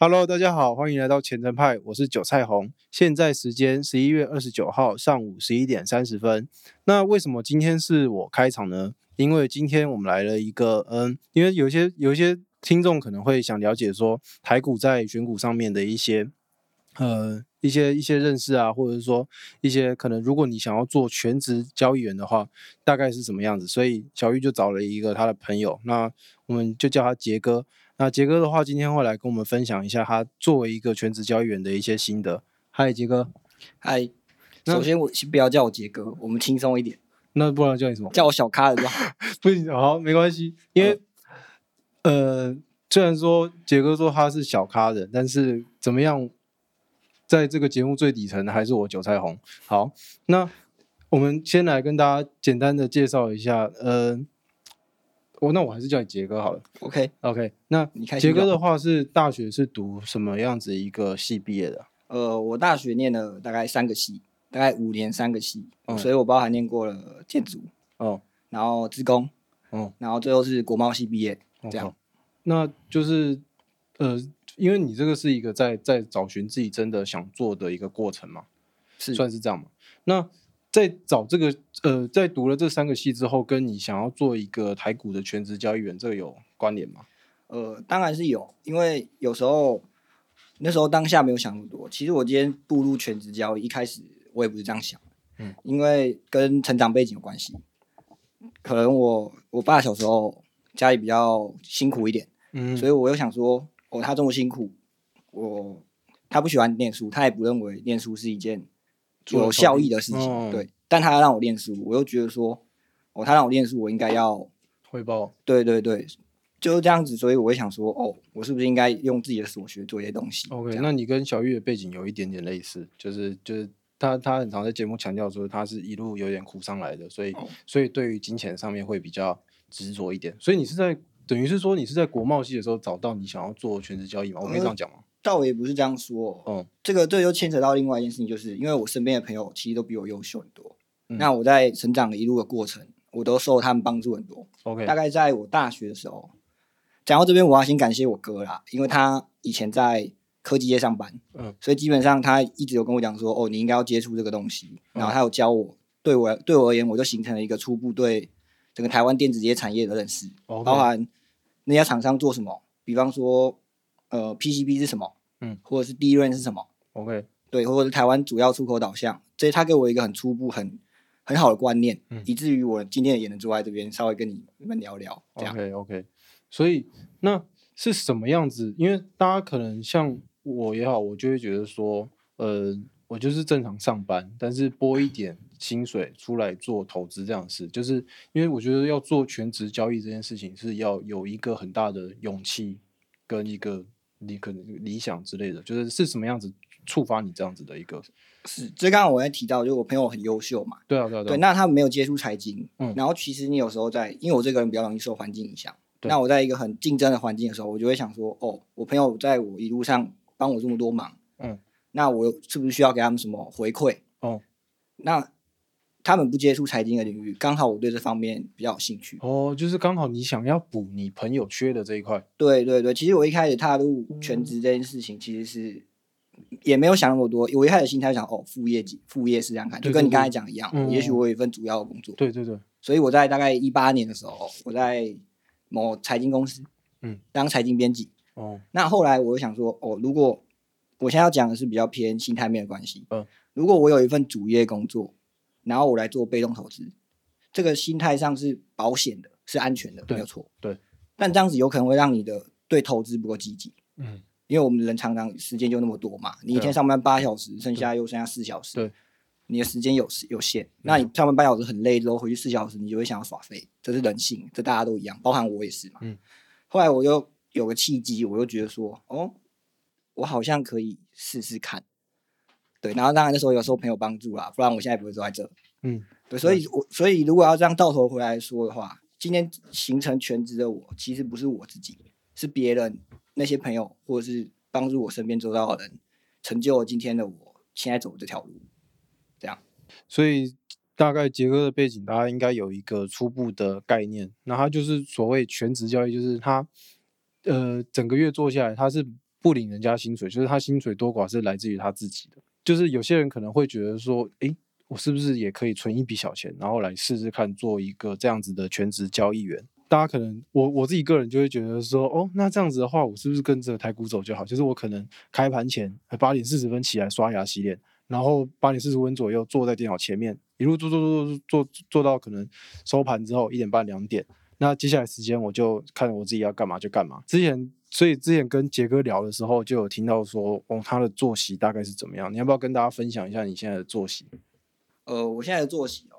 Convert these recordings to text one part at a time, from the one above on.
Hello，大家好，欢迎来到前程派，我是韭菜红。现在时间十一月二十九号上午十一点三十分。那为什么今天是我开场呢？因为今天我们来了一个，嗯，因为有些有些听众可能会想了解说台股在选股上面的一些，呃，一些一些认识啊，或者是说一些可能，如果你想要做全职交易员的话，大概是什么样子？所以小玉就找了一个他的朋友，那我们就叫他杰哥。那杰哥的话，今天会来跟我们分享一下他作为一个全职交易员的一些心得。嗨，杰哥。嗨，那首先我先不要叫我杰哥，我们轻松一点，那不然叫你什么？叫我小咖的就好。不行，好，没关系，因为、呃，虽然说杰哥说他是小咖人，但是怎么样，在这个节目最底层的还是我韭菜红。好，那我们先来跟大家简单的介绍一下，呃，我那我还是叫你杰哥好了。OK，OK，那你开心就好杰哥的话是大学是读什么样子一个系毕业的？呃，我大学念了大概三个系，大概五年三个系，嗯所以我包含念过了建筑，哦，然后职工，哦，然后最后是国贸系毕业，这样。哦那就是呃，因为你这个是一个在在找寻自己真的想做的一个过程嘛，是算是这样嘛。那在找这个呃，在读了这三个系之后，跟你想要做一个台股的全职交易员，这个有关联吗？呃，当然是有，因为有时候那时候当下没有想那么多。其实我今天步入全职交易，一开始我也不是这样想，嗯，因为跟成长背景有关系。可能我我爸小时候家里比较辛苦一点，嗯所以我又想说，哦，他这么辛苦，我他不喜欢念书，他也不认为念书是一件有效益的事情，哦对。但他让我练书，我又觉得说，哦，他让我练书，我应该要汇报对对对，就是这样子，所以我会想说，哦，我是不是应该用自己的所学做一些东西 OK，那你跟小玉的背景有一点点类似，就是就是他他很常在节目强调说他是一路有点苦上来的，所以、哦所以对于金钱上面会比较执着一点。所以你是在等于是说你是在国贸系的时候找到你想要做全职交易吗？我可以这样讲吗？倒也不是这样说，嗯这个这又牵扯到另外一件事情，就是因为我身边的朋友其实都比我优秀很多，嗯。那我在成长的一路的过程，我都受他们帮助很多。，OK，大概在我大学的时候，讲到这边，我要先感谢我哥啦，因为他以前在科技业上班，嗯，所以基本上他一直有跟我讲说，哦，你应该要接触这个东西，然后嗯。他有教我，对我对我而言，我就形成了一个初步对整个台湾电子业产业的认识包含那家厂商做什么，比方说，呃，PCB 是什么，嗯，或者是第一润是什么，OK，对，或者是台湾主要出口导向，这些他给我一个很初步、很很好的观念，嗯以至于我今天也能坐在这边稍微跟你们聊聊，这样。OK OK，所以那是什么样子？因为大家可能像我也好，我就会觉得说，呃，我就是正常上班，但是拨一点薪水出来做投资这样的事，就是因为我觉得要做全职交易这件事情是要有一个很大的勇气跟一个你可能理想之类的，就是是什么样子触发你这样子的一个？是，这刚刚我在提到，就是我朋友很优秀嘛，对啊对啊对，啊，那他没有接触财经，嗯。然后其实你有时候在，因为我这个人比较容易受环境影响，对。那我在一个很竞争的环境的时候，我就会想说，哦，我朋友在我一路上帮我这么多忙，嗯，那我是不是需要给他们什么回馈？哦。那他们不接触财经的领域，刚好我对这方面比较有兴趣。哦，就是刚好你想要补你朋友缺的这一块，对对对，其实我一开始踏入全职这件事情，其实是也没有想那么多。我一开始心态想，哦，副业几副业试试看，对对就跟你刚才讲一样，嗯也许我有一份主要的工作。对对对，所以我在大概一八年的时候，我在某财经公司，嗯，当财经编辑。哦那后来我就想说，哦，如果我现在要讲的是比较偏心态面的关系，嗯，如果我有一份主业工作，然后我来做被动投资，这个心态上是保险的，是安全的，没有错。对，但这样子有可能会让你的对投资不够积极。嗯因为我们人常常时间就那么多嘛，你一天上班八小时，剩下又剩下四小时，对，你的时间有有限，那你上班八小时很累之后回去四小时，你就会想要耍废，这是人性，这大家都一样，包含我也是嘛。嗯，后来我又有个契机，我又觉得说，哦，我好像可以试试看，对，然后当然那时候有时候朋友帮助啦，不然我现在不会坐在这。嗯对，所以我所以如果要这样倒头回来说的话，今天形成全职的我，其实不是我自己，是别人那些朋友，或者是帮助我身边周遭的人，成就了今天的我现在走这条路。这样，所以大概杰哥的背景，大家应该有一个初步的概念。那他就是所谓全职交易，就是他呃整个月做下来，他是不领人家薪水，就是他薪水多寡是来自于他自己的。就是有些人可能会觉得说，诶，我是不是也可以存一笔小钱，然后来试试看做一个这样子的全职交易员？大家可能我我自己个人就会觉得说，哦，那这样子的话，我是不是跟着台股走就好？就是我可能开盘前八点四十分起来刷牙洗脸，然后八点四十分左右坐在电脑前面，一路做做做做做做到可能收盘之后一点半两点。那接下来时间我就看我自己要干嘛就干嘛。之前所以之前跟杰哥聊的时候，就有听到说，哦，他的作息大概是怎么样？你要不要跟大家分享一下你现在的作息？呃，我现在的作息哦，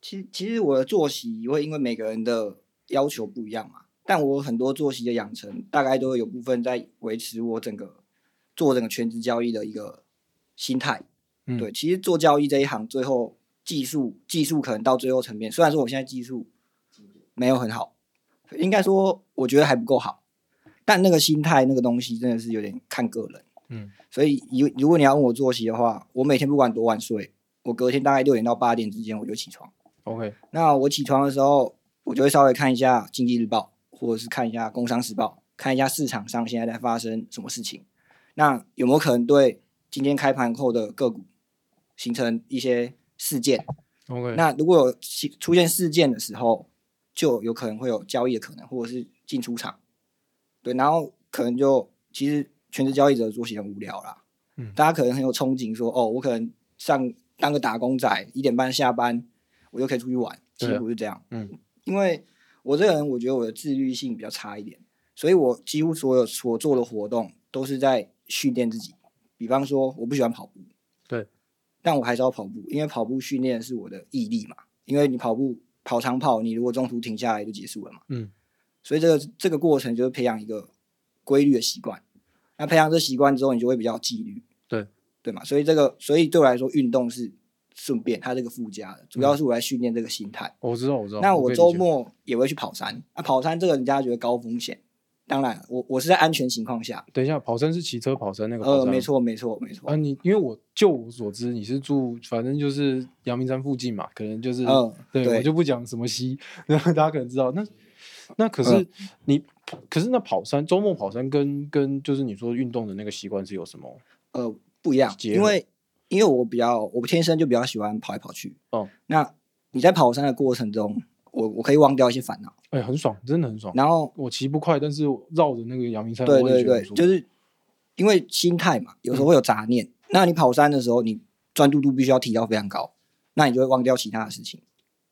其实其实我的作息会因为每个人的要求不一样嘛，但我很多作息的养成，大概都会有部分在维持我整个做整个全职交易的一个心态。嗯对，其实做交易这一行，最后技术技术可能到最后层面，虽然说我现在技术没有很好，应该说我觉得还不够好，但那个心态那个东西真的是有点看个人。嗯所以如如果你要问我作息的话，我每天不管多晚睡，我隔天大概六点到八点之间我就起床。，OK，那我起床的时候，我就会稍微看一下《经济日报》，或者是看一下《工商时报》，看一下市场上现在在发生什么事情。那有没有可能对今天开盘后的个股形成一些事件？OK，那如果有出现事件的时候，就有可能会有交易的可能，或者是进出场。对，然后可能就其实全职交易者的作息很无聊啦。嗯大家可能很有憧憬说，哦，我可能上当个打工仔，一点半下班，我就可以出去玩。其对啊实不是这样，嗯因为我这个人，我觉得我的自律性比较差一点，所以我几乎所有所做的活动都是在训练自己。比方说，我不喜欢跑步，对，但我还是要跑步，因为跑步训练是我的毅力嘛。因为你跑步跑长跑，你如果中途停下来就结束了嘛。嗯所以这个这个过程就是培养一个规律的习惯。那培养这习惯之后，你就会比较有纪律，对对嘛？所以这个，所以对我来说，运动是顺便，它这个附加的，主要是我来训练这个心态。我知道我知道。那我周末也会去跑山，那、跑山这个人家觉得高风险，当然我我是在安全情况下，等一下，跑山是骑车跑山那个跑呃，没错没错没错，啊，你因为我就我所知，你是住反正就是阳明山附近嘛，可能就是，嗯对对我就不讲什么西，然 后大家可能知道。那那可嗯是你，可是那跑山周末跑山跟跟就是你说运动的那个习惯是有什么？呃，不一样，因为因为我比较我天生就比较喜欢跑来跑去。哦，那你在跑山的过程中，我我可以忘掉一些烦恼，哎、很爽，真的很爽。然后我骑不快，但是绕着那个阳明山，对对对，就是因为心态嘛，有嗯时候会有杂念。那你跑山的时候，你专注度必须要提到非常高，那你就会忘掉其他的事情。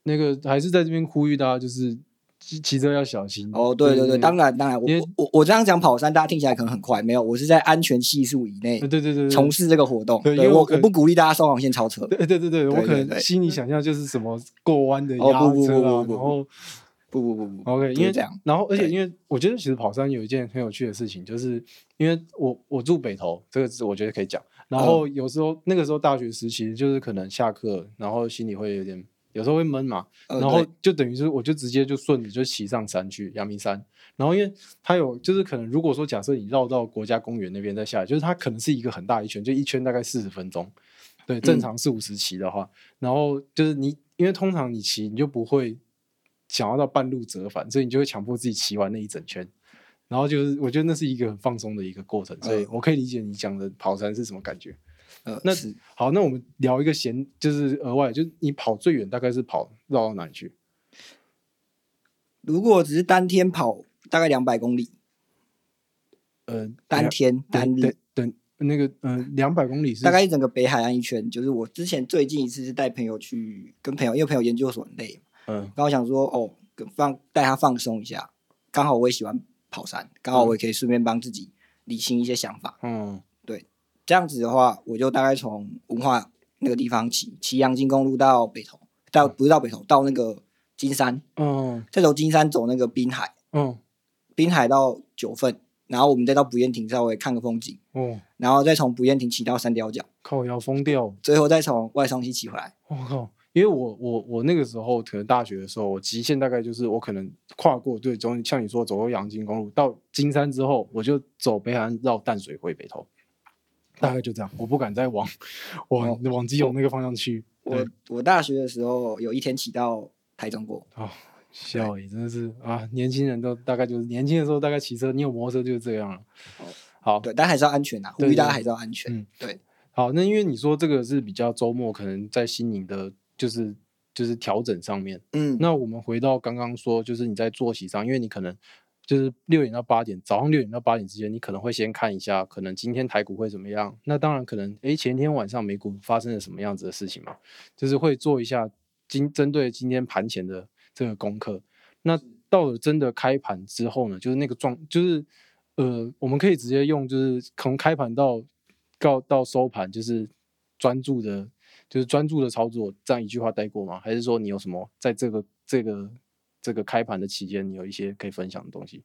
那个还是在这边呼吁大家，就是骑骑车要小心。哦，对对对，当然当然，我我我我这样讲跑山，大家听起来可能很快，没有，我是在安全系数以内对对对对对，从事这个活动。对因为我我不鼓励大家双黄线超车。对对对对，我可能心里想象就是什么过弯的然后不不不不 OK，因为这样。然后而且因为我觉得其实跑山有一件很有趣的事情，就是因为我我住北投，这个是我觉得可以讲。然后有时候、那个时候大学时期，就是可能下课，然后心里会有点，有时候会闷嘛，呃然后就等于是我就直接就顺着就骑上山去阳明山。然后因为它有就是可能如果说假设你绕到国家公园那边再下来，就是它可能是一个很大一圈，就一圈大概四十分钟。对，正常四五十骑的话，然后就是你因为通常你骑你就不会想要到半路折返，所以你就会强迫自己骑完那一整圈。然后就是我觉得那是一个很放松的一个过程，所以嗯我可以理解你讲的跑山是什么感觉。呃，那是好，那我们聊一个闲，就是额外，就是你跑最远大概是跑绕到哪里去？如果只是单天跑大概两百公里，呃，单天单对日，等那个呃两百公里是大概一整个北海岸一圈。就是我之前最近一次是带朋友去，跟朋友，因为朋友研究所很累嘛，嗯刚好想说哦，跟放带他放松一下。刚好我也喜欢跑山，刚好我也可以顺便帮自己理清一些想法。嗯这样子的话，我就大概从文化那个地方骑，骑阳金公路到北投，到不是到北投，到那个金山，嗯。再从金山走那个滨海，嗯。滨海到九份，然后我们再到不厌亭稍微看个风景，哦，然后再从不厌亭骑到三貂角，靠要疯掉！最后再从外双溪骑回来。我靠！因为我我我那个时候可能大学的时候，我极限大概就是我可能跨过对，中像你说走过阳金公路到金山之后，我就走北海岸绕淡水回北投，大概就这样，我不敢再往往、哦往基隆那个方向去。我我大学的时候有一天骑到台中过，哦，笑也真的是啊，年轻人都大概就是年轻的时候大概骑车，你有摩托车就是这样了。好，对，但还是要安全呐，呼吁大家还是要安全。嗯对，好，那因为你说这个是比较周末，可能在心灵的，就是就是调整上面。嗯，那我们回到刚刚说，就是你在作息上，因为你可能就是六点到八点，早上六点到八点之间，你可能会先看一下，可能今天台股会怎么样。那当然可能，诶，前天晚上美股发生了什么样子的事情嘛，就是会做一下今针对今天盘前的这个功课。那到了真的开盘之后呢，就是那个状，就是呃，我们可以直接用，就是从开盘到到到收盘，就是专注的，就是专注的操作，这样一句话带过吗？还是说你有什么在这个这个这个开盘的期间，你有一些可以分享的东西？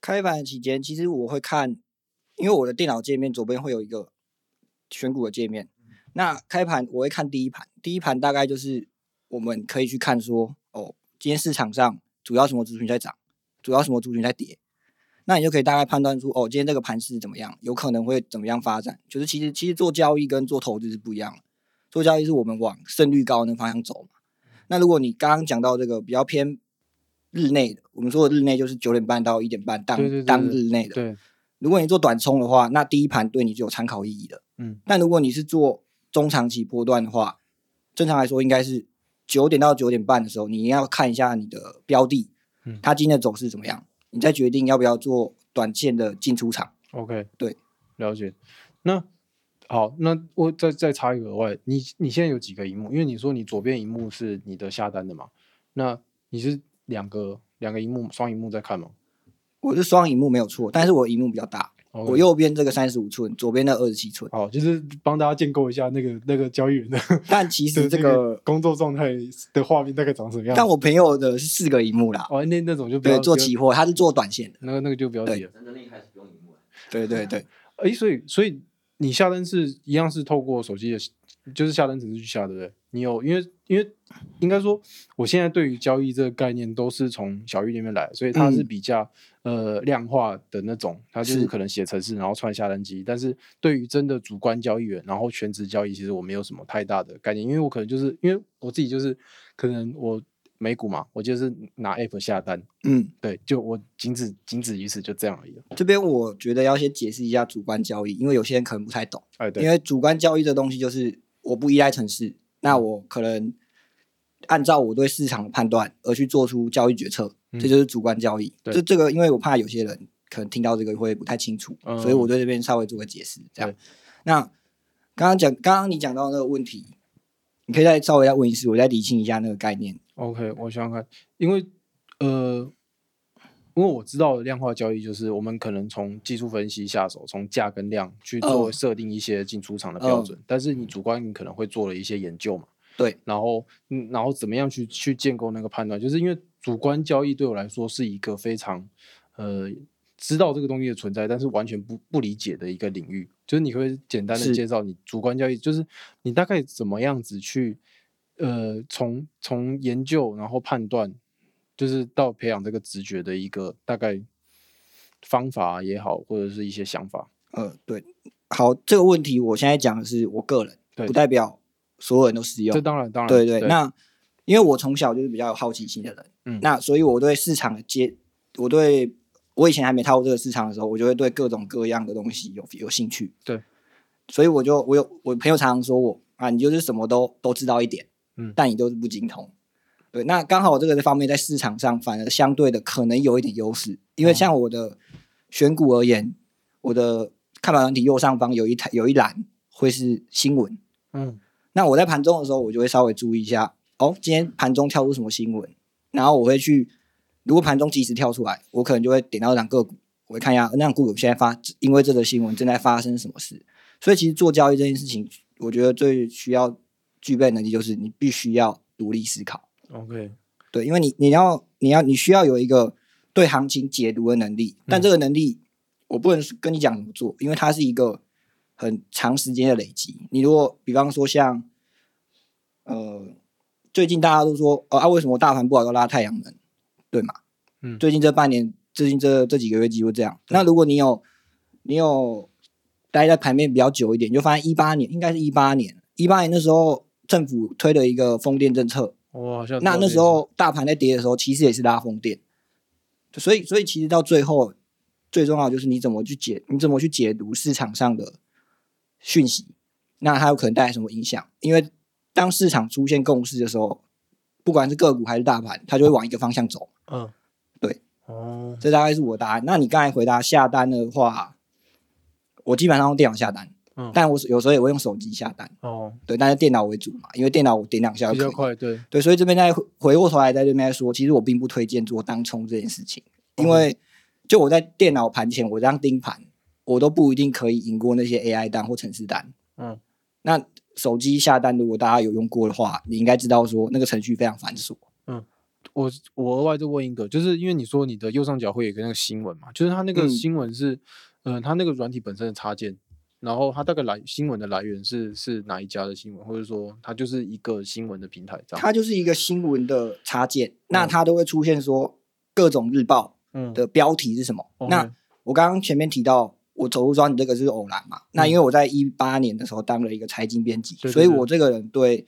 开盘期间，其实我会看，因为我的电脑界面左边会有一个选股的界面。那开盘我会看第一盘，第一盘大概就是我们可以去看说，哦，今天市场上主要什么族群在涨，主要什么族群在跌，那你就可以大概判断出，哦，今天这个盘势怎么样，有可能会怎么样发展。就是其实其实做交易跟做投资是不一样的，做交易是我们往胜率高的方向走嘛。那如果你刚刚讲到这个比较偏日内的，我们说的日内就是九点半到一点半当当日内的。对，如果你做短冲的话，那第一盘对你就有参考意义的。嗯，但如果你是做中长期波段的话，正常来说应该是九点到九点半的时候，你要看一下你的标的，嗯它今天的走势怎么样，你再决定要不要做短线的进出场。OK，对，了解。那好，那我再再插一个额外，你你现在有几个荧幕？因为你说你左边荧幕是你的下单的嘛，那你是两个两个荧幕双荧幕在看吗？我是双荧幕没有错，但是我荧幕比较大我右边这个三十五寸，左边的二十七寸。哦，就是帮大家建构一下那个那个交易员的 但其实这个，工作状态的画面大概长什么样？但我朋友的是四个荧幕啦，哦，那那种就不要对，做期货，他是做短线的。那个那个就不要提了。真正厉害是不用荧幕。对对对，哎，所以所以你下单是一样是透过手机的，就是下单程序去下，对不对？你有因为因为应该说，我现在对于交易这个概念都是从小玉那边来，所以它是嗯比较、呃量化的那种，它就是是可能写程式然后串下单机。但是对于真的主观交易员，然后全职交易，其实我没有什么太大的概念，因为我可能就是因为我自己就是可能我美股嘛，我就是拿 app 下单，嗯，对，就我仅止仅止于此，就这样而已了。这边我觉得要先解释一下主观交易，因为有些人可能不太懂。哎，对，因为主观交易这东西就是我不依赖程式，那我可能按照我对市场的判断而去做出交易决策，嗯这就是主观交易。对这这个，因为我怕有些人可能听到这个会不太清楚，嗯所以我对这边稍微做个解释。这样，那刚刚讲，刚刚你讲到那个问题，你可以再稍微再问一次，我再理清一下那个概念。OK，我想想看，因为呃，因为我知道的量化交易就是我们可能从技术分析下手，从价跟量去做嗯设定一些进出场的标准，但是你主观你可能会做了一些研究嘛，对，然后嗯，然后怎么样去去建构那个判断，就是因为主观交易对我来说是一个非常呃。知道这个东西的存在，但是完全不不理解的一个领域，就是你可不可以简单的介绍你主观交易，就是你大概怎么样子去呃，从从研究然后判断，就是到培养这个直觉的一个大概方法也好，或者是一些想法。呃，对，好，这个问题我现在讲的是我个人，对不代表所有人都适用这。当然当然，对对，那因为我从小就是比较有好奇心的人，嗯那所以我对市场的接，我对我以前还没踏入这个市场的时候，我就会对各种各样的东西有有兴趣。对，所以我就我有我朋友常常说我啊，你就是什么都都知道一点，嗯但你都是不精通。对，那刚好我这个方面在市场上反而相对的可能有一点优势，因为哦。像我的选股而言，我的看盘软体右上方有一台有一栏会是新闻，嗯。那我在盘中的时候，我就会稍微注意一下，哦，今天盘中跳出什么新闻，然后我会去，如果盘中及时跳出来，我可能就会点到一档个股，我会看一下呃那档个股现在发，因为这个新闻正在发生什么事。所以其实做交易这件事情，我觉得最需要具备能力就是你必须要独立思考，，OK，对，因为你你要你要你需要有一个对行情解读的能力，但这个能力我不能跟你讲怎么做，因为它是一个很长时间的累积。你如果比方说像，呃，最近大家都说，哦啊，为什么大盘不好要拉太阳能，对吗？嗯最近这半年，最近这这几个月几乎这样。那如果你有你有待在盘面比较久一点，你就发现一八年应该是一八年，一八年那时候政府推了一个风电政策，我好像那那时候大盘在跌的时候，其实也是拉风电，所以所以其实到最后，最重要就是你怎么去解，你怎么去解读市场上的讯息，那它有可能带来什么影响？因为当市场出现共识的时候，不管是个股还是大盘，它就会往一个方向走。嗯，对，哦，这大概是我的答案。那你刚才回答下单的话，我基本上用电脑下单，嗯但我有时候也会用手机下单，哦，对，但是电脑为主嘛，因为电脑我点两下。比较快，对，对，所以这边再回回过头来在这边来说，其实我并不推荐做当冲这件事情，因为就我在电脑盘前我这样盯盘，我都不一定可以赢过那些 AI 单或程式单。嗯，那手机下单，如果大家有用过的话，你应该知道说那个程序非常繁琐。嗯我我额外再问一个，就是因为你说你的右上角会有一个那个新闻嘛，就是它那个嗯新闻是，嗯、它那个软体本身的插件，然后它大概来新闻的来源是是哪一家的新闻，或者说它就是一个新闻的平台这样。它就是一个新闻的插件，那嗯它都会出现说各种日报嗯，的标题是什么。那我刚刚前面提到，我走路抓你这个是偶然嘛？那因为我在一八年的时候当了一个财经编辑，对对所以我这个人对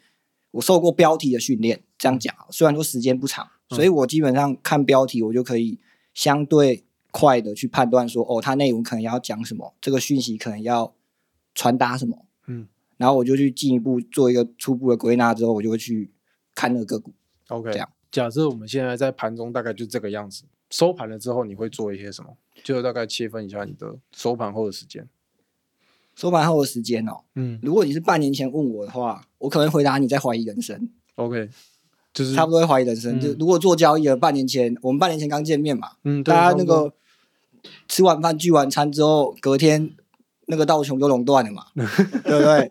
我受过标题的训练。这样讲啊，虽然说时间不长，嗯所以我基本上看标题，我就可以相对快的去判断说，哦，它内容可能要讲什么，这个讯息可能要传达什么，嗯然后我就去进一步做一个初步的归纳之后，我就会去看那个个股。，OK，这样假设我们现在在盘中大概就这个样子，收盘了之后你会做一些什么？就大概切分一下你的收盘后的时间。收盘后的时间哦，嗯如果你是半年前问我的话，我可能回答你在怀疑人生。，OK，就是差不多会怀疑人生。就嗯如果做交易的半年前，我们半年前刚见面嘛，嗯，大家那个吃完饭聚完餐之后，隔天那个道琼就垄断了嘛，对不对？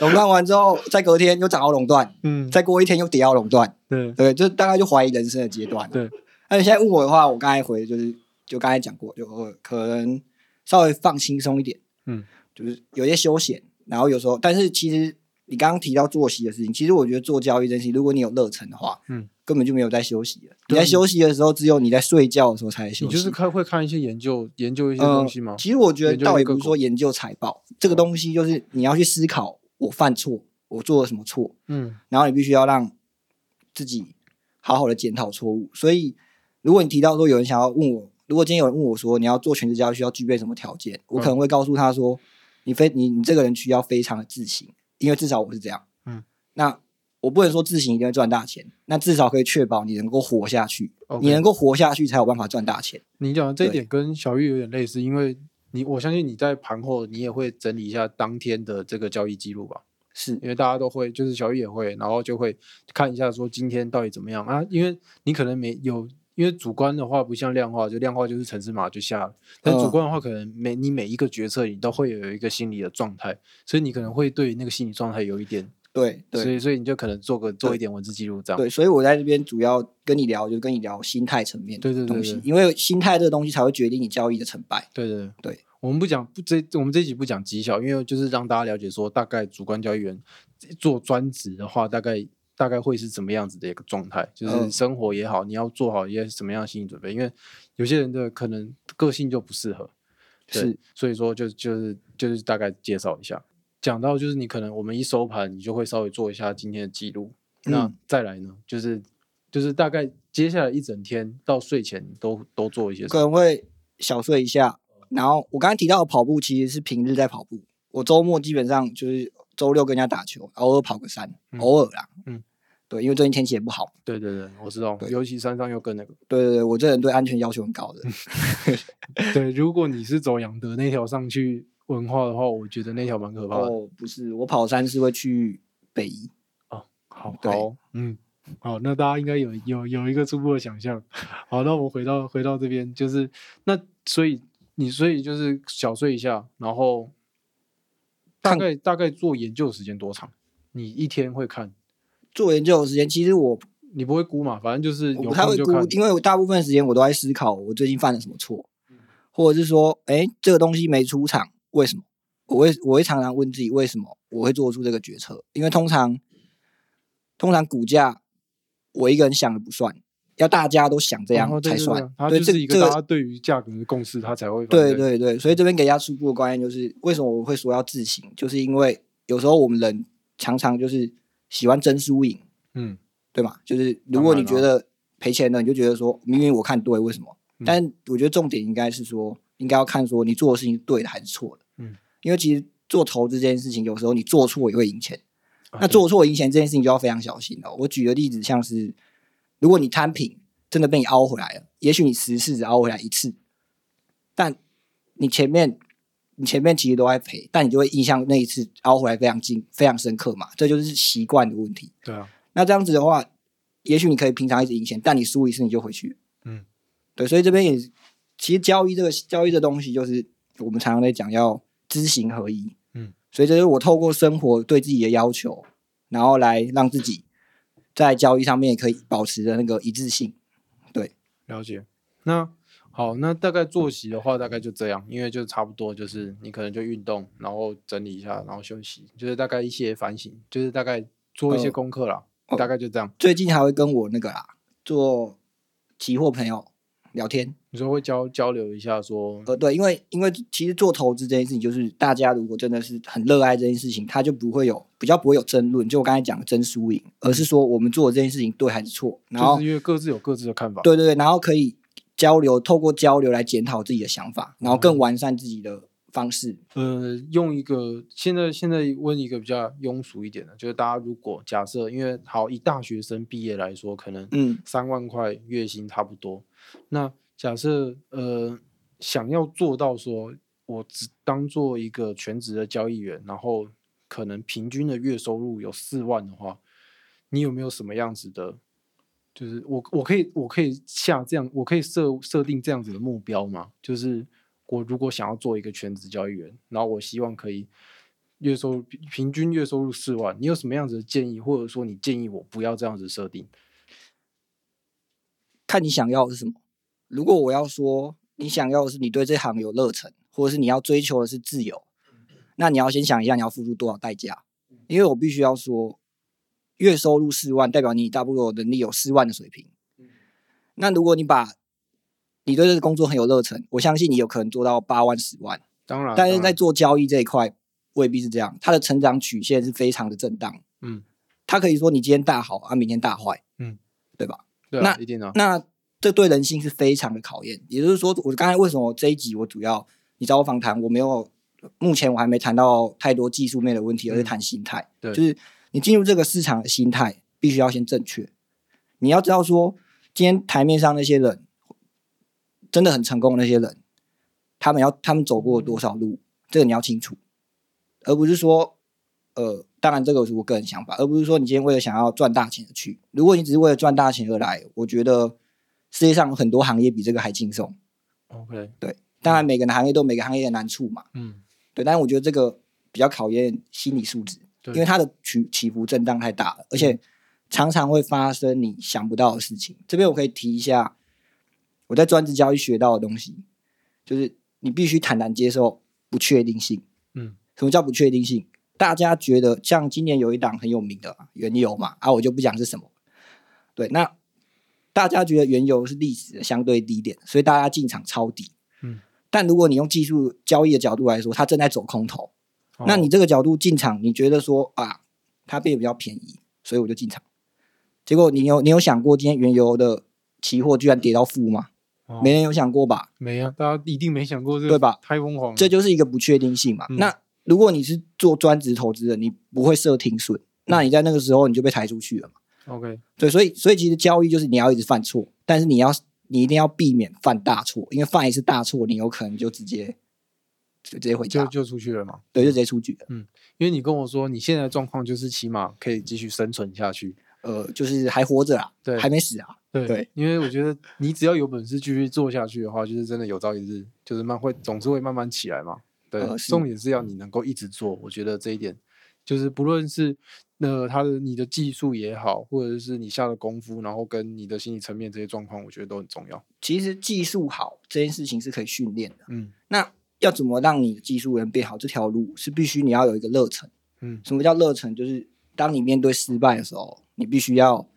垄断完之后，再隔天又涨到垄断，嗯，再过一天又跌到垄断，对对，就大概就怀疑人生的阶段。对，那你现在问我的话，我刚才回就是就刚才讲过，就呃可能稍微放轻松一点，嗯，就是有些休闲，然后有时候，但是其实你刚刚提到作息的事情，其实我觉得做交易这件事情，如果你有热忱的话，嗯，根本就没有在休息了。你在休息的时候，只有你在睡觉的时候才在休息。你就是看会看一些研究研究一些呃东西吗？其实我觉得倒也不是说研究财报这个东西，就是你要去思考我犯错，我做了什么错，嗯然后你必须要让自己好好的检讨错误。所以，如果你提到说有人想要问我，如果今天有人问我说你要做全职交易需要具备什么条件，我可能会告诉他说，你非你你这个人需要非常的自省，因为至少我是这样。嗯，那我不能说自行一定会赚大钱，那至少可以确保你能够活下去。你能够活下去，才有办法赚大钱。你讲的这一点跟小玉有点类似，因为你我相信你在盘后你也会整理一下当天的这个交易记录吧，是因为大家都会，就是小玉也会，然后就会看一下说今天到底怎么样啊，因为你可能没有。因为主观的话不像量化，就量化就是城市码就下了，但主嗯观的话可能每你每一个决策你都会有一个心理的状态，所以你可能会对那个心理状态有一点，对对所以所以你就可能做个做一点文字记录这样。对，所以我在这边主要跟你聊，就是跟你聊心态层面对对对的东西对，因为心态这个东西才会决定你交易的成败。对对对，我们不讲不这我们这一集不讲绩效，因为就是让大家了解说，大概主观交易员做专职的话，大概大概会是怎么样子的一个状态，就是嗯生活也好，你要做好一些什么样的心理准备，因为有些人的可能个性就不适合，对是，所以说就就是就是大概介绍一下，讲到就是你可能我们一收盘，你就会稍微做一下今天的记录，那嗯再来呢，就是就是大概接下来一整天到睡前都都做一些？可能会小睡一下。然后我刚才提到的跑步其实是平日在跑步，我周末基本上就是周六跟人家打球，偶尔跑个山，嗯偶尔啦。嗯，对，因为最近天气也不好。对对对，我知道，对尤其山上又更那个。对对对，我这人对安全要求很高的。对，如果你是走养德那条上去文化的话，我觉得那条蛮可怕的。哦，不是，我跑山是会去北宜。好，对好，嗯，好，那大家应该有有有一个初步的想象。好，那我们回到回到这边，就是那所以你所以就是小睡一下，然后大概大概做研究时间多长？你一天会看？做研究的时间，其实我你不会估嘛？反正就是不太会估。因为我大部分时间我都在思考我最近犯了什么错，或者是说，哎，这个东西没出场，为什么？我会我会常常问自己，为什么我会做出这个决策？因为通常通常股价我一个人想的不算，要大家都想这样才算对。它对，就是一这这个大家对于价格的共识，它才会对反对对，所以这边给大家初步的观念就是，为什么我会说要自省，就是因为有时候我们人常常就是喜欢争输赢，嗯对吧？就是如果你觉得赔钱了，你就觉得说明明我看对，为什么？嗯但我觉得重点应该是说，应该要看说你做的事情是对的还是错的。嗯，因为其实做投资这件事情，有时候你做错也会赢钱。啊那做错赢钱这件事情就要非常小心了。我举个例子，像是如果你摊平真的被你凹回来了，也许你十次只凹回来一次，但你前面你前面其实都在赔，但你就会印象那一次凹回来非常近非常深刻嘛，这就是习惯的问题。对啊，那这样子的话，也许你可以平常一直赢钱，但你输一次你就回去了。嗯，对，所以这边也其实交易这个交易这东西，就是我们常常在讲要知行合一。嗯，所以这是我透过生活对自己的要求，然后来让自己在交易上面可以保持的那个一致性。对，了解。那好，那大概作息的话，大概就这样，因为就差不多就是你可能就运动，然后整理一下，然后休息，就是大概一些反省，就是大概做一些呃功课啦，哦大概就这样。最近还会跟我那个啦做期货朋友聊天。你说会交交流一下说，呃，对，因为因为其实做投资这件事情，就是大家如果真的是很热爱这件事情，他就不会有比较不会有争论，就我刚才讲的争输赢，而是说我们做的这件事情对还是错，然后就是因为各自有各自的看法。对对对，然后可以交流，透过交流来检讨自己的想法，然后更完善自己的方式。呃，用一个现在现在问一个比较庸俗一点的，就是大家如果假设，因为好以大学生毕业来说，可能嗯三万块月薪差不多。那假设呃想要做到说，我只当做一个全职的交易员，然后可能平均的月收入有四万的话，你有没有什么样子的？就是我我可以我可以下这样，我可以设设定这样子的目标吗？就是我如果想要做一个全职交易员，然后我希望可以月收入平平均月收入四万，你有什么样子的建议，或者说你建议我不要这样子设定？看你想要的是什么。如果我要说你想要的是你对这行有热忱，或者是你要追求的是自由，那你要先想一下你要付出多少代价。因为我必须要说，月收入四万，代表你大部能力有四万的水平。那如果你把你对这个工作很有热忱，我相信你有可能做到八万、十万。当然，但是在做交易这一块，未必是这样，它的成长曲线是非常的震荡。嗯，它可以说你今天大好啊，明天大坏，嗯，对吧？对啊，那一定啊，那这对人性是非常的考验。也就是说，我刚才为什么这一集我主要你找我访谈，我没有目前我还没谈到太多技术面的问题，而是谈心态。对就是你进入这个市场的心态必须要先正确。你要知道说，今天台面上那些人真的很成功的那些人，他们要他们走过多少路，这个你要清楚，而不是说，呃，当然这个是我个人想法，而不是说你今天为了想要赚大钱而去。如果你只是为了赚大钱而来，我觉得世界上有很多行业比这个还轻松。OK，对，当然每个行业都有每个行业的难处嘛，嗯，对，但是我觉得这个比较考验心理素质，对因为它的起起伏震荡太大了，而且常常会发生你想不到的事情。这边我可以提一下我在专职交易学到的东西，就是你必须坦然接受不确定性。嗯，什么叫不确定性？大家觉得像今年有一档很有名的原油嘛，啊，我就不讲是什么。对，那大家觉得原油是历史的相对低点，所以大家进场抄底。嗯，但如果你用技术交易的角度来说，它正在走空头，那哦你这个角度进场，你觉得说啊，它变得比较便宜，所以我就进场。结果你有你有想过，今天原油的期货居然跌到负吗？哦没人有想过吧？没啊，大家一定没想过这个，对吧？太疯狂了，这就是一个不确定性嘛。嗯那如果你是做专职投资的，你不会设停损，那你在那个时候你就被抬出去了嘛。OK，对，所以所以其实交易就是你要一直犯错，但是你要你一定要避免犯大错，因为犯一次大错，你有可能就直接就直接回家，就就出去了嘛。对，就直接出局了。因为你跟我说你现在的状况就是起码可以继续生存下去，呃，就是还活着啊，对还没死啊。对对因为我觉得你只要有本事继续做下去的话，就是真的有朝一日就是慢会总是会慢慢起来嘛。对，呃重点是要你能够一直做，我觉得这一点就是不论是呃他的你的技术也好，或者是你下的功夫，然后跟你的心理层面这些状况，我觉得都很重要。其实技术好这件事情是可以训练的。嗯那要怎么让你的技术人变好？这条路是必须你要有一个热忱。嗯什么叫热忱？就是当你面对失败的时候，你必须要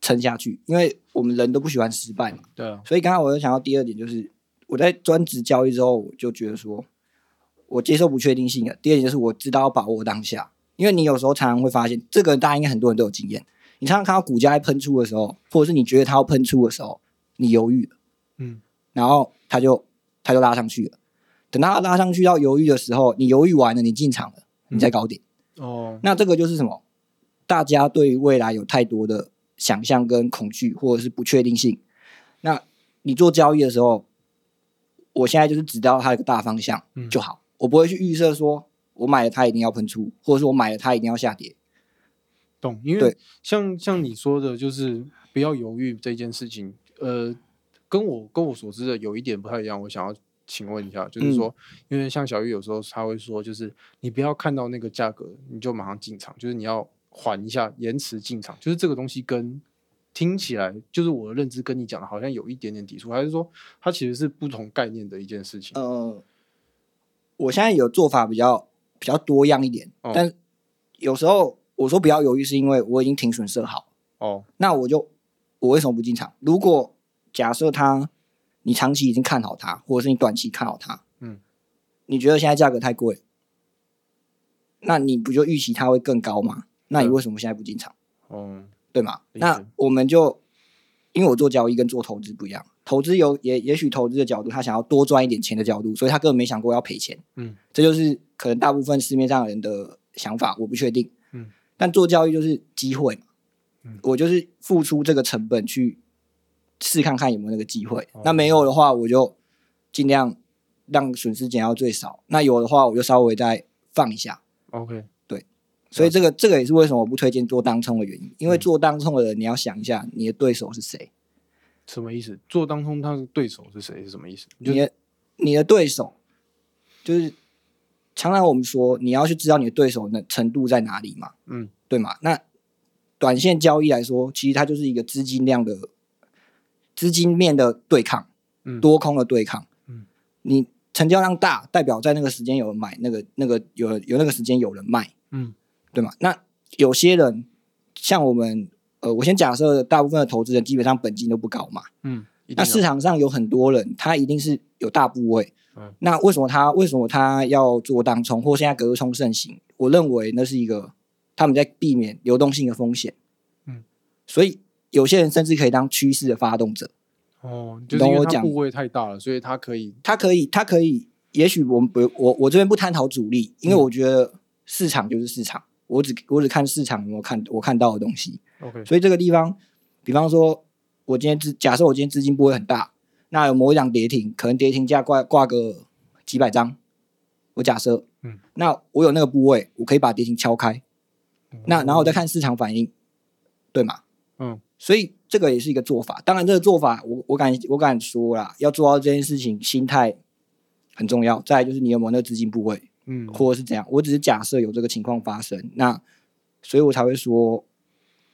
撑下去，因为我们人都不喜欢失败嘛。对啊，所以刚刚我又想到第二点，就是我在专职交易之后，我就觉得说，我接受不确定性了。第二点就是我知道要把握当下，因为你有时候常常会发现，这个大家应该很多人都有经验。你常常看到股价在喷出的时候，或者是你觉得它要喷出的时候，你犹豫了，嗯然后它就它就拉上去了。等它拉上去要犹豫的时候，你犹豫完了，你进场了，你再高点。哦，那这个就是什么？大家对于未来有太多的想象跟恐惧，或者是不确定性。那你做交易的时候，我现在就是只知道它有个大方向嗯就好，我不会去预设说我买了它一定要喷出，或者说我买了它一定要下跌。懂，因为对像像你说的，就是不要犹豫这件事情，呃，跟我跟我所知的有一点不太一样。我想要请问一下，就是嗯说，因为像小玉有时候他会说，就是你不要看到那个价格你就马上进场，就是你要缓一下，延迟进场，就是这个东西跟听起来就是我的认知跟你讲的好像有一点点抵触，还是说它其实是不同概念的一件事情？呃，我现在有做法比较比较多样一点，哦但有时候我说不要犹豫，是因为我已经停损设好，哦，那我就我为什么不进场？如果假设它你长期已经看好它，或者是你短期看好它，嗯，你觉得现在价格太贵，那你不就预期它会更高吗？那你为什么现在不进场？哦，对吗？那我们就因为我做交易跟做投资不一样，投资有也也许投资的角度，他想要多赚一点钱的角度，所以他根本没想过要赔钱。嗯，这就是可能大部分市面上的人的想法，我不确定。嗯，但做交易就是机会嘛，嗯我就是付出这个成本去试看看有没有那个机会。哦那没有的话，我就尽量让损失减到最少。那有的话，我就稍微再放一下。，OK，对所以这个这个也是为什么我不推荐做当冲的原因，因为嗯做当冲的人，你要想一下你的对手是谁，什么意思？做当冲他的对手是谁？是什么意思？你的你的对手就是常常我们说你要去知道你的对手的程度在哪里嘛，嗯对嘛？那短线交易来说，其实它就是一个资金量的资金面的对抗，嗯多空的对抗。嗯，你成交量大，代表在那个时间有人买，那个那个有有那个时间有人卖，嗯对吗？那有些人像我们，呃，我先假设大部分的投资人基本上本金都不高嘛，嗯，那市场上有很多人，他一定是有大部位。嗯那为什么他为什么他要做当冲，或现在隔日冲盛行？我认为那是一个他们在避免流动性的风险。嗯，所以有些人甚至可以当趋势的发动者，哦，就是因为懂我讲它部位太大了，所以他可以他可以，他可以，也许我们不，我我这边不探讨主力，因为嗯。我觉得市场就是市场，我只我只看市场有没有看我看到的东西。OK，所以这个地方，比方说，我今天资假设我今天资金不会很大，那有某一档跌停，可能跌停价挂挂个几百张，我假设，嗯，那我有那个部位，我可以把跌停敲开，那然后我再看市场反应，对吗？嗯所以这个也是一个做法。当然，这个做法我我敢我敢说啦，要做到这件事情，心态很重要。再来就是你有没有那个资金部位，嗯或者是怎样。我只是假设有这个情况发生，那所以我才会说，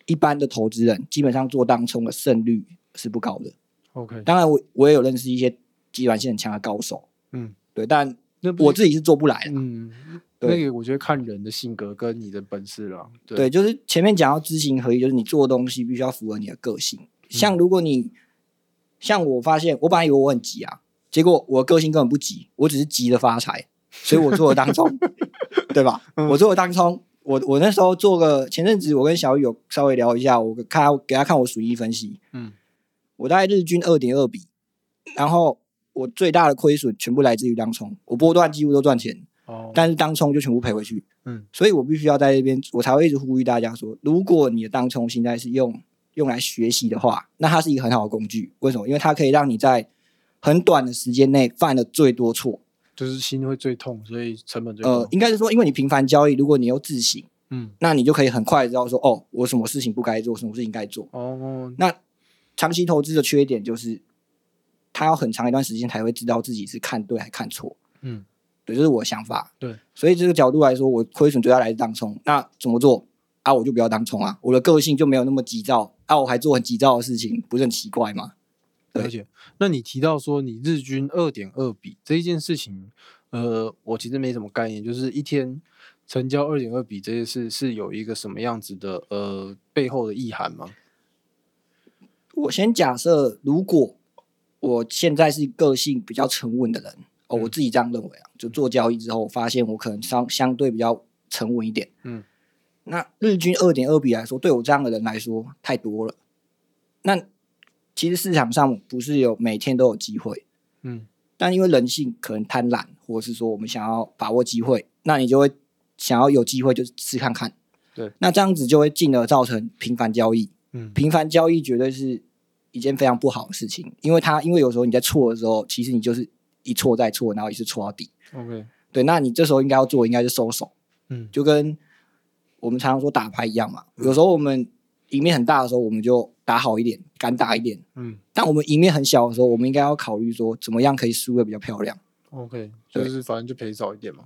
一般的投资人基本上做当冲的胜率是不高的。OK，当然我，我也有认识一些基本性很强的高手，嗯，对，但我自己是做不来的。嗯，对那个我觉得看人的性格跟你的本事了，对对，就是前面讲到知行合一，就是你做东西必须要符合你的个性。嗯像如果你像我发现，我本来以为我很急啊，结果我的个性根本不急，我只是急着发财，所以我做了当冲，对吧？嗯我做了当冲，我我那时候做个前阵子，我跟小雨有稍微聊一下，我看他给他看我损益分析，嗯我大概日均二点二比，然后我最大的亏损全部来自于当冲，我波段几乎都赚钱，哦，但是当冲就全部赔回去。嗯，所以我必须要在这边，我才会一直呼吁大家说，如果你的当冲现在是用用来学习的话，那它是一个很好的工具。为什么？因为它可以让你在很短的时间内犯的最多错。就是心会最痛，所以成本最高呃，，应该是说，因为你频繁交易，如果你又自省，嗯那你就可以很快知道说，哦，我什么事情不该做，什么事情该做。哦，那长期投资的缺点就是，他要很长一段时间才会知道自己是看对还看错。嗯对，这是我的想法。对，所以这个角度来说，我亏损最大来自当冲。那怎么做啊？我就不要当冲啊，我的个性就没有那么急躁啊，我还做很急躁的事情，不是很奇怪吗？对了解。那你提到说你日均二点二笔这一件事情，呃，我其实没什么概念，就是一天成交二点二笔这件事是有一个什么样子的呃背后的意涵吗？我先假设，如果我现在是个性比较沉稳的人，哦，我自己这样认为啊，就做交易之后，我发现我可能相相对比较沉稳一点。嗯，那日均二点二比来说，对我这样的人来说太多了。那其实市场上不是有每天都有机会，嗯但因为人性可能贪婪，或者是说我们想要把握机会，那你就会想要有机会就试看看。对，那这样子就会进而造成频繁交易。嗯频繁交易绝对是一件非常不好的事情，因为它因为有时候你在错的时候，其实你就是一错再错，然后一直错到底。，OK，对，那你这时候应该要做，应该是收手，嗯就跟我们常常说打牌一样嘛。有时候我们赢面很大的时候，我们就打好一点，敢打一点；嗯但我们赢面很小的时候，我们应该要考虑说，怎么样可以输的比较漂亮。，OK，就是反正就赔少一点嘛。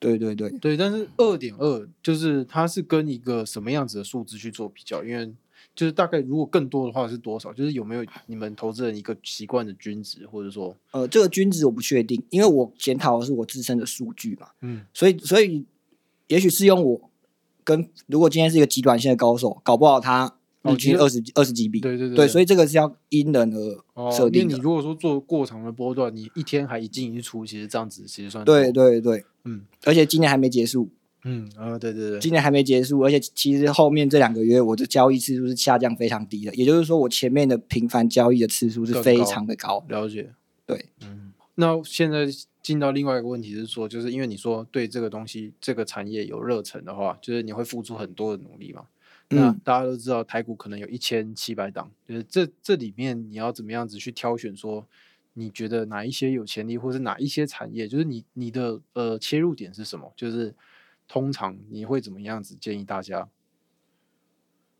对对对，对，但是二点二就是它是跟一个什么样子的数字去做比较，因为就是大概如果更多的话是多少，就是有没有你们投资人一个习惯的均值，或者说，呃，这个均值我不确定，因为我检讨的是我自身的数据嘛，嗯所以所以也许是用我跟如果今天是一个极短线的高手，搞不好他哦其实日均二十二十几笔，对对对对，所以这个是要因人而哦，设定的。因为你如果说做过长的波段，你一天还一进一出，其实这样子其实算对，对对，嗯而且今年还没结束，嗯啊，对对对，今年还没结束，而且其实后面这两个月我的交易次数是下降非常低的，也就是说我前面的频繁交易的次数是非常的高。了解，对，嗯，那现在进到另外一个问题是说，就是因为你说对这个东西、这个产业有热忱的话，就是你会付出很多的努力嘛。那嗯大家都知道台股可能有一千七百档，就是这这里面你要怎么样子去挑选说，你觉得哪一些有潜力，或是哪一些产业，就是你你的呃切入点是什么？就是通常你会怎么样子建议大家？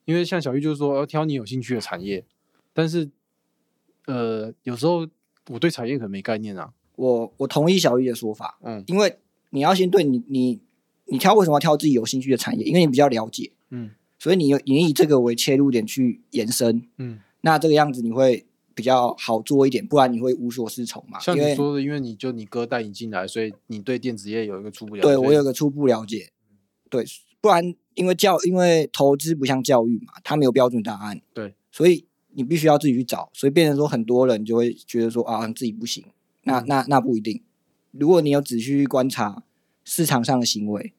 因为像小玉就是说要挑你有兴趣的产业，但是呃有时候我对产业可能没概念啊，我我同意小玉的说法，嗯因为你要先对你你你挑为什么要挑自己有兴趣的产业？因为你比较了解，嗯所以你有你以这个为切入点去延伸，嗯，那这个样子你会比较好做一点，不然你会无所适从嘛。像你说的，因为你就你哥带你进来，所以你对电子业有一个初步了解。对我有个初步了解，对，不然因为教因为投资不像教育嘛，它没有标准答案，对，所以你必须要自己去找，所以变成说很多人就会觉得说啊自己不行，那那那不一定。如果你有仔细去观察市场上的行为，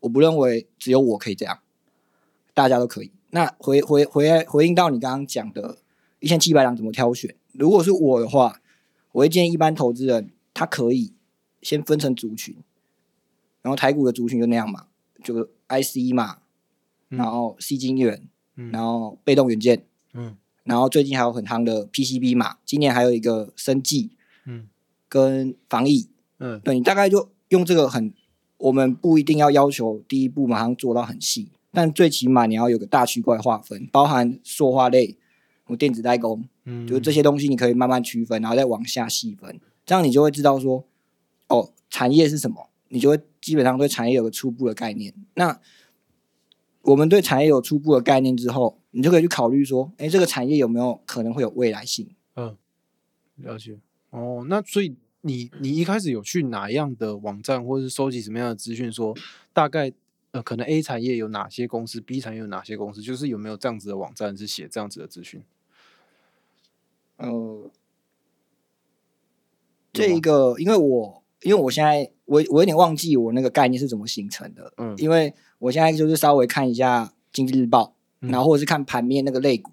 我不认为只有我可以这样，大家都可以。那回回回来回应到你刚刚讲的一千七百两怎么挑选，如果是我的话，我会建议一般投资人他可以先分成族群，然后台股的族群就那样嘛，就 IC 嘛，嗯然后 C 晶圆，嗯然后被动元件，嗯然后最近还有很夯的 PCB 嘛，今年还有一个生技嗯跟防疫，嗯。对你大概就用这个很，我们不一定要要求第一步马上做到很细，但最起码你要有个大区块划分，包含塑化类、或电子代工，嗯，就是这些东西你可以慢慢区分，然后再往下细分，这样你就会知道说，哦，产业是什么，你就会基本上对产业有个初步的概念。那我们对产业有初步的概念之后，你就可以去考虑说，哎，这个产业有没有可能会有未来性？嗯，了解。哦，那所以你你一开始有去哪样的网站，或者是收集什么样的资讯，说大概呃可能 A 产业有哪些公司，B 产业有哪些公司，就是有没有这样子的网站是写这样子的资讯？呃，这一个，因为我因为我现在我我有点忘记我那个概念是怎么形成的，嗯。因为我现在就是稍微看一下经济日报，嗯然后或者是看盘面那个类股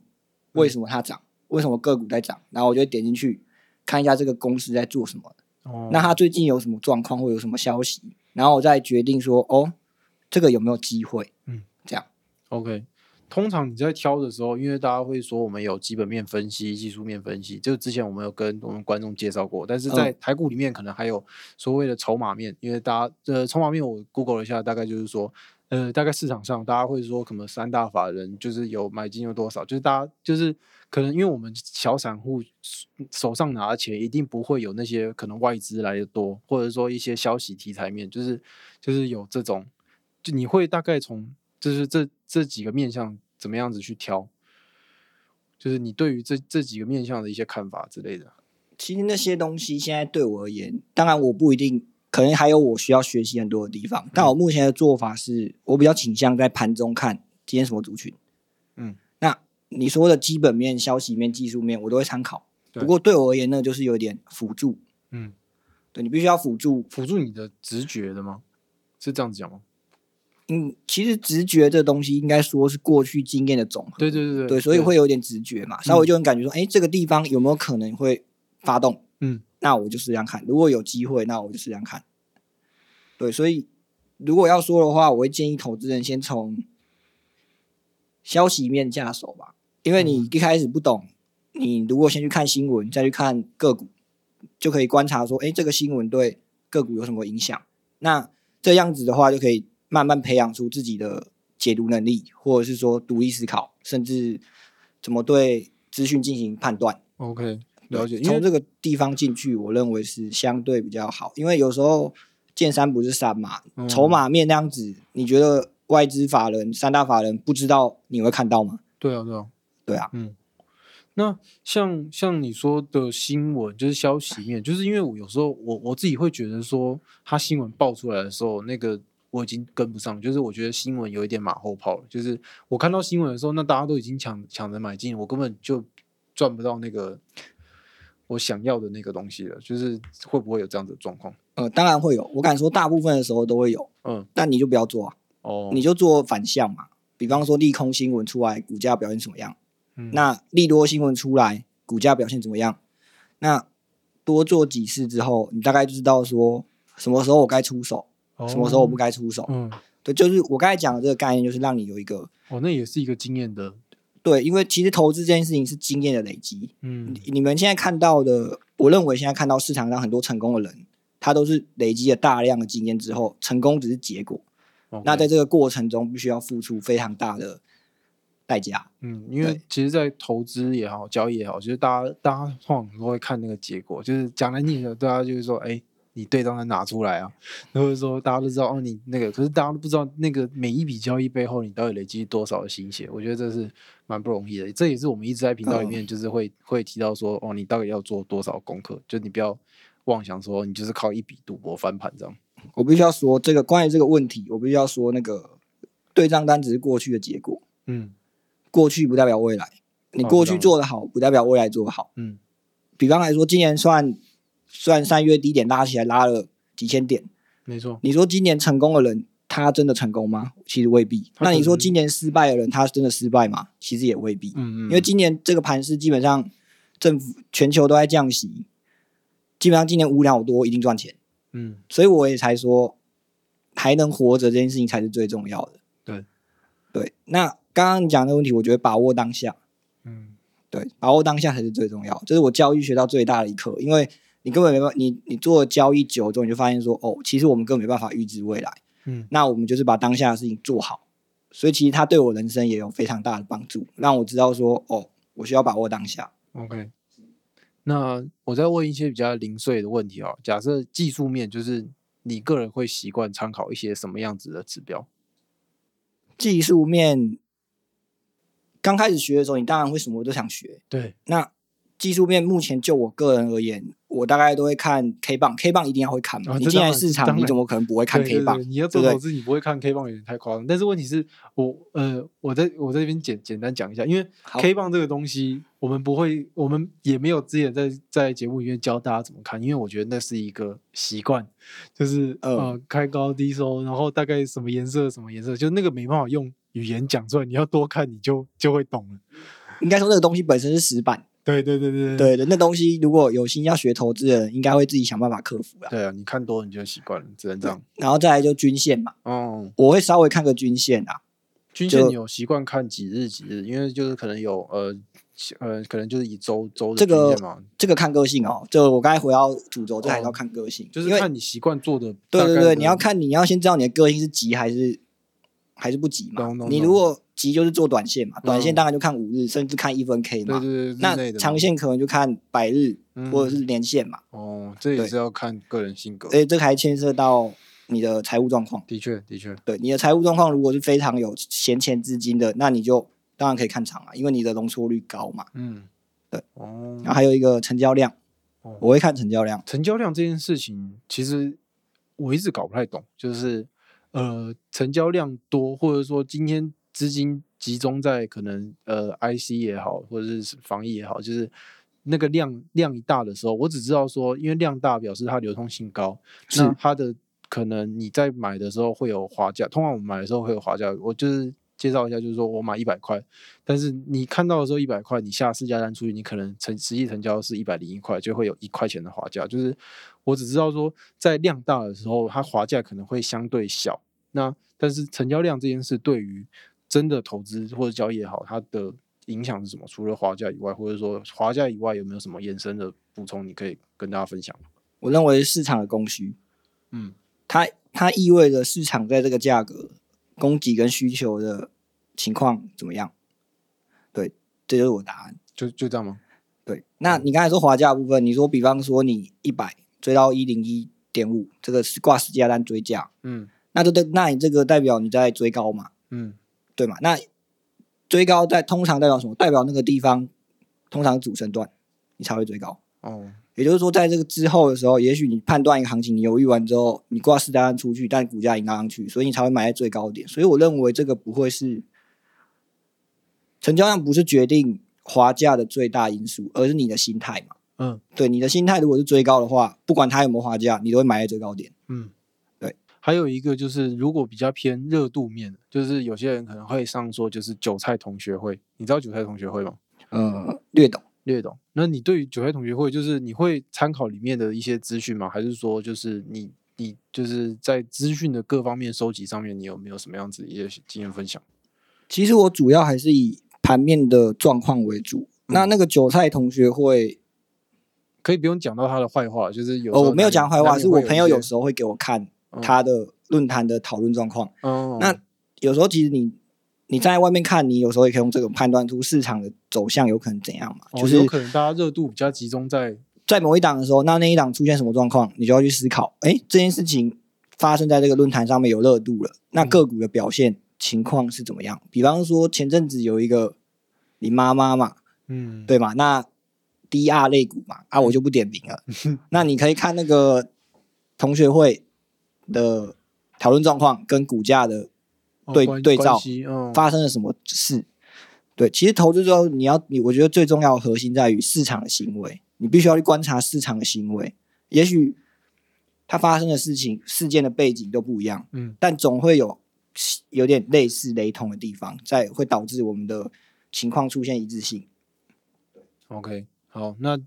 为什么它涨，为什么个股在涨，然后我就会点进去看一下这个公司在做什么，哦。那它最近有什么状况或有什么消息，然后我再决定说哦，这个有没有机会，嗯，这样，OK，通常你在挑的时候，因为大家会说我们有基本面分析、技术面分析，就是之前我们有跟我们观众介绍过，但是在台股里面可能还有所谓的筹码面，因为大家呃筹码面我 Google 了一下，大概就是说。呃，大概市场上大家会说，可能三大法人就是有买进有多少，就是大家就是可能因为我们小散户手上拿的钱一定不会有那些可能外资来的多，或者说一些消息题材面，就是就是有这种，就你会大概从就是这这几个面向怎么样子去挑，就是你对于这这几个面向的一些看法之类的。其实那些东西现在对我而言，当然我不一定，可能还有我需要学习很多的地方。但我目前的做法是，我比较倾向在盘中看今天什么族群。嗯，那你说的基本面、消息面、技术面，我都会参考。不过对我而言呢，就是有点辅助。嗯，对你必须要辅助。辅助你的直觉的吗？是这样子讲吗？嗯，其实直觉这东西应该说是过去经验的总和。对对对对，所以会有点直觉嘛，稍微就能感觉说，哎、这个地方有没有可能会发动？嗯，那我就试样看；如果有机会，那我就试样看。对，所以如果要说的话，我会建议投资人先从消息面下手吧，因为你一开始不懂，你如果先去看新闻，再去看个股，就可以观察说，哎，这个新闻对个股有什么影响？那这样子的话，就可以慢慢培养出自己的解读能力，或者是说独立思考，甚至怎么对资讯进行判断。OK，了解。因从为这个地方进去，我认为是相对比较好，因为有时候见山不是山嘛，嗯筹码面那样子，你觉得外资法人、三大法人不知道你会看到吗？对啊，对啊。对啊，嗯那像像你说的新闻，就是消息面，就是因为我有时候我我自己会觉得说，他新闻爆出来的时候，那个我已经跟不上，就是我觉得新闻有一点马后炮了。就是我看到新闻的时候，那大家都已经抢抢着买进，我根本就赚不到那个我想要的那个东西了。就是会不会有这样子的状况？呃，当然会有，我敢说大部分的时候都会有，嗯，但你就不要做啊，哦，你就做反向嘛。比方说利空新闻出来，股价表现怎么样？嗯那利多新闻出来，股价表现怎么样？那多做几次之后，你大概就知道说什么时候我该出手，什么时候我不该出手。嗯，对，就是我刚才讲的这个概念，就是让你有一个哦，那也是一个经验的，对，因为其实投资这件事情是经验的累积。嗯你你们现在看到的，我认为现在看到市场上很多成功的人，他都是累积了大量的经验之后，成功只是结果。那在这个过程中，必须要付出非常大的代价。嗯，因为其实，在投资也好，交易也好，就是大家大家通常都会看那个结果，就是讲难听的，大家就是说，哎，你对账单拿出来啊，或者说大家都知道哦，你那个，可是大家都不知道那个每一笔交易背后你到底累积多少的心血，我觉得这是蛮不容易的。这也是我们一直在频道里面就是会、会提到说，哦，你到底要做多少功课，就你不要妄想说你就是靠一笔赌博翻盘这样。我必须要说，这个关于这个问题，我必须要说，那个对账单只是过去的结果，嗯过去不代表未来。你哦过去做的好，不代表未来做的好。嗯比方来说，今年算算三月低点拉起来拉了几千点，没错，你说今年成功的人，他真的成功吗？其实未必。那你说今年失败的人，他真的失败吗？其实也未必。嗯嗯，因为今年这个盘是基本上政府全球都在降息，基本上今年无聊多一定赚钱，嗯所以我也才说还能活着这件事情才是最重要的。对对，那刚刚你讲的问题，我觉得把握当下，嗯对，把握当下才是最重要。这是我教育学到最大的一课，因为你根本没办法，你你做交易久之后，你就发现说，哦，其实我们根本没办法预知未来。嗯那我们就是把当下的事情做好，所以其实它对我人生也有非常大的帮助，让我知道说，哦，我需要把握当下。OK，那我再问一些比较零碎的问题哦。假设技术面就是你个人会习惯参考一些什么样子的指标？技术面刚开始学的时候，你当然会什么都想学。对，那技术面目前就我个人而言，我大概都会看 K 棒，K 棒一定要会看嘛。你进来市场，你怎么可能不会看 K 棒？对对你要做投资，你不会看 K 棒有点太夸张。但是问题是我呃，我在我在这边简简单讲一下，因为 K 棒这个东西，我们不会，我们也没有之前在在节目里面教大家怎么看，因为我觉得那是一个习惯，就是、嗯呃开高低收，然后大概什么颜色什么颜色，就那个没办法用语言讲出来，你要多看你就就会懂了。应该说那个东西本身是死板，对对对对对的，那东西如果有心要学投资的人，应该会自己想办法克服啦。对啊，你看多了你就习惯了，只能这样。然后再来就均线嘛，哦，我会稍微看个均线啊。均线你有习惯看几日几日？因为就是可能有呃呃，可能就是以周周的这个这个看个性哦，就我刚才回到主轴，这还是要哦看个性，就是看你习惯做的。对对对，你要看你要先知道你的个性是急还是还是不急嘛懂懂。懂你如果急就是做短线嘛，短线嗯当然就看五日，甚至看一分 K 嘛。对对对，那长线可能就看百日嗯或者是年线嘛。哦，这也是要看个人性格。所以这个还牵涉到你的财务状况。的确的确，对你的财务状况，如果是非常有闲钱资金的，那你就当然可以看长啊，因为你的容错率高嘛。嗯，对。哦然，后还有一个成交量哦，我会看成交量。成交量这件事情，其实我一直搞不太懂，就是呃，成交量多，或者说今天资金集中在可能呃 IC 也好，或者是防疫也好，就是那个量量一大的时候，我只知道说，因为量大表示它流通性高，那是它的可能你在买的时候会有滑价，通常我们买的时候会有滑价，我就是介绍一下，就是说我买一百块，但是你看到的时候一百块，你下市价单出去，你可能成实际成交是一百零一块，就会有一块钱的滑价。就是我只知道说，在量大的时候，它滑价可能会相对小。那但是成交量这件事对于真的投资或者交易也好，它的影响是什么？除了滑价以外，或者说滑价以外，有没有什么延伸的补充？你可以跟大家分享。我认为市场的供需，嗯，它它意味着市场在这个价格供给跟需求的情况怎么样？对，这就是我答案。就就这样吗？对，那你刚才说滑价部分，你说比方说你一百追到一零一点五，这个是挂实价单追价，嗯那就对，那你这个代表你在追高嘛，嗯对嘛？那追高在通常代表什么？代表那个地方通常主升段，你才会追高。哦也就是说，在这个之后的时候，也许你判断一个行情，你犹豫完之后，你挂四单出去，但股价已经拉上去，所以你才会买在最高点。所以我认为这个不会是成交量不是决定滑价的最大因素，而是你的心态嘛。嗯对，你的心态如果是追高的话，不管它有没有滑价，你都会买在最高点。嗯，对。还有一个就是，如果比较偏热度面的，就是有些人可能会上说，就是韭菜同学会，你知道韭菜同学会吗？呃，略懂。略懂。那你对于韭菜同学会，就是你会参考里面的一些资讯吗？还是说，就是你你就是在资讯的各方面收集上面，你有没有什么样子一些经验分享？其实我主要还是以盘面的状况为主。那那个韭菜同学会，可以不用讲到他的坏话，就是有哦，我没有讲坏话，是我朋友有时候会给我看嗯他的论坛的讨论状况。哦，那有时候其实你你站在外面看，你有时候也可以用这种判断出市场的走向有可能怎样嘛。哦就是有可能大家热度比较集中在在某一档的时候，那那一档出现什么状况，你就要去思考，哎，这件事情发生在这个论坛上面有热度了，那嗯个股的表现情况是怎么样？比方说前阵子有一个林妈妈嘛，嗯对嘛？那 DR 类股嘛，啊，我就不点名了。那你可以看那个同学会的讨论状况跟股价的对哦对照发生了什么事。对，其实投资之后，你要你，我觉得最重要的核心在于市场的行为，你必须要去观察市场的行为。也许它发生的事情、事件的背景都不一样，嗯但总会有有点类似、雷同的地方，在会导致我们的情况出现一致性。OK，好，那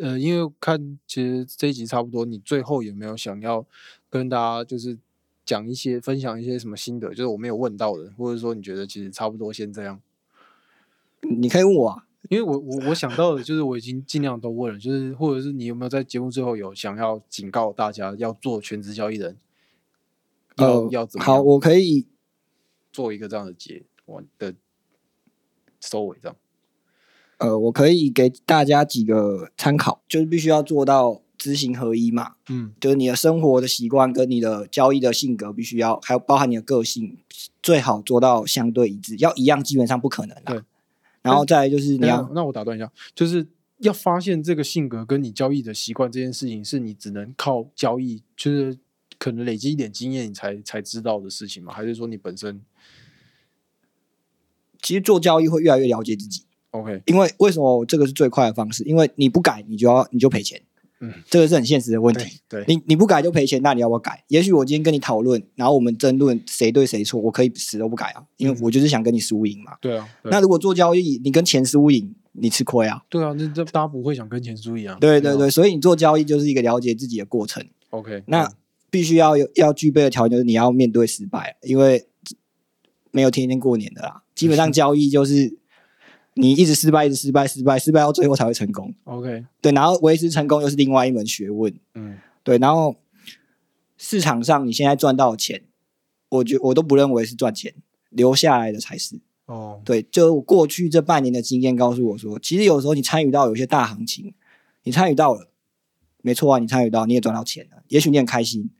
呃，因为看其实这一集差不多，你最后有没有想要跟大家就是讲一些分享一些什么心得？就是我没有问到的，或者说你觉得其实差不多先这样。你可以问我啊，因为我我我想到的就是我已经尽量都问了，就是或者是你有没有在节目最后有想要警告大家要做全职交易人，要、呃要怎么好，我可以做一个这样的结我的收尾这样。呃，我可以给大家几个参考，就是必须要做到知行合一嘛，嗯就是你的生活的习惯跟你的交易的性格必须要，还有包含你的个性，最好做到相对一致，要一样基本上不可能啦。对。然后再来就是你要那那我打断一下，就是要发现这个性格跟你交易的习惯这件事情，是你只能靠交易，就是可能累积一点经验，你才才知道的事情吗？还是说你本身其实做交易会越来越了解自己，OK？因为为什么这个是最快的方式？因为你不改，你就要你就赔钱，嗯，这个是很现实的问题。对，你你不改就赔钱，那你要不要改？也许我今天跟你讨论，然后我们争论谁对谁错，我可以死都不改啊，因为嗯我就是想跟你输赢嘛。对啊，对那如果做交易，你跟钱输赢，你吃亏啊。对啊，那这大家不会想跟钱输一样。啊对对对，所以你做交易就是一个了解自己的过程。，OK，那嗯必须要有要具备的条件就是你要面对失败，因为没有天天过年的啦。基本上 交易就是你一直失败，一直失败，失败，失败到最后才会成功。OK，对，然后维持成功又是另外一门学问。嗯对，然后市场上你现在赚到的钱，我觉我都不认为是赚钱，留下来的才是。哦，对，就我过去这半年的经验告诉我说，其实有时候你参与到有些大行情，你参与到了，没错啊，你参与到你也赚到钱了，也许你很开心，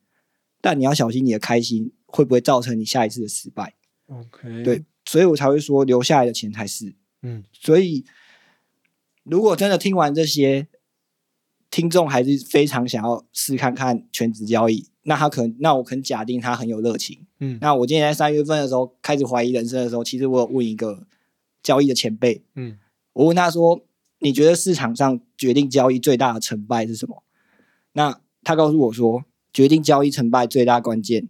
但你要小心你的开心会不会造成你下一次的失败。OK，对，所以我才会说留下来的钱才是。嗯所以如果真的听完这些，听众还是非常想要试看看全职交易，那他可能，那我可能假定他很有热情。嗯那我今年在三月份的时候开始怀疑人生的时候，其实我有问一个交易的前辈，嗯我问他说：“你觉得市场上决定交易最大的成败是什么？”那他告诉我说，决定交易成败最大关键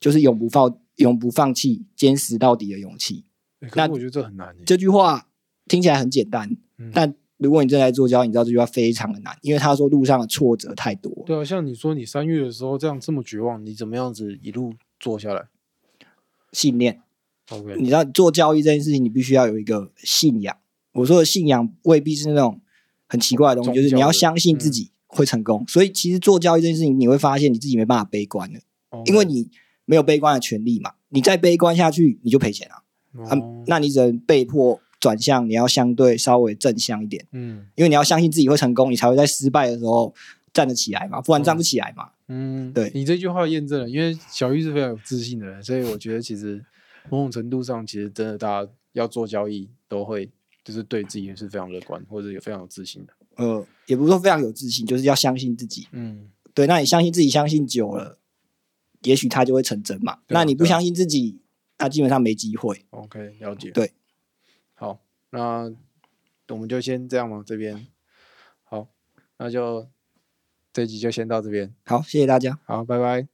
就是永不放永不放弃、坚持到底的勇气。那我觉得这很难欸。这句话听起来很简单，嗯但如果你正在做交易，你知道这句话非常的难，因为他说路上的挫折太多。对啊，像你说你三月的时候这样这么绝望，你怎么样子一路做下来信念，？OK，你知道做交易这件事情，你必须要有一个信仰。我说的信仰未必是那种很奇怪的东西，就是你要相信自己会成功。所以其实做交易这件事情，你会发现你自己没办法悲观的，因为你没有悲观的权利嘛。你再悲观下去，你就赔钱了。啊哦，那你只能被迫转向，你要相对稍微正向一点，嗯因为你要相信自己会成功，你才会在失败的时候站得起来嘛，不然站不起来嘛。嗯，对你这句话验证了，因为小玉是非常有自信的人，所以我觉得其实某种程度上，其实真的大家要做交易都会就是对自己是非常乐观，或者有非常有自信的。呃，也不是说非常有自信，就是要相信自己。嗯，对，那你相信自己，相信久了，也许它就会成真嘛。那你不相信自己，那基本上没机会。OK，了解。对，好，那我们就先这样吗？这边好，那就这集就先到这边。好，谢谢大家。好，拜拜。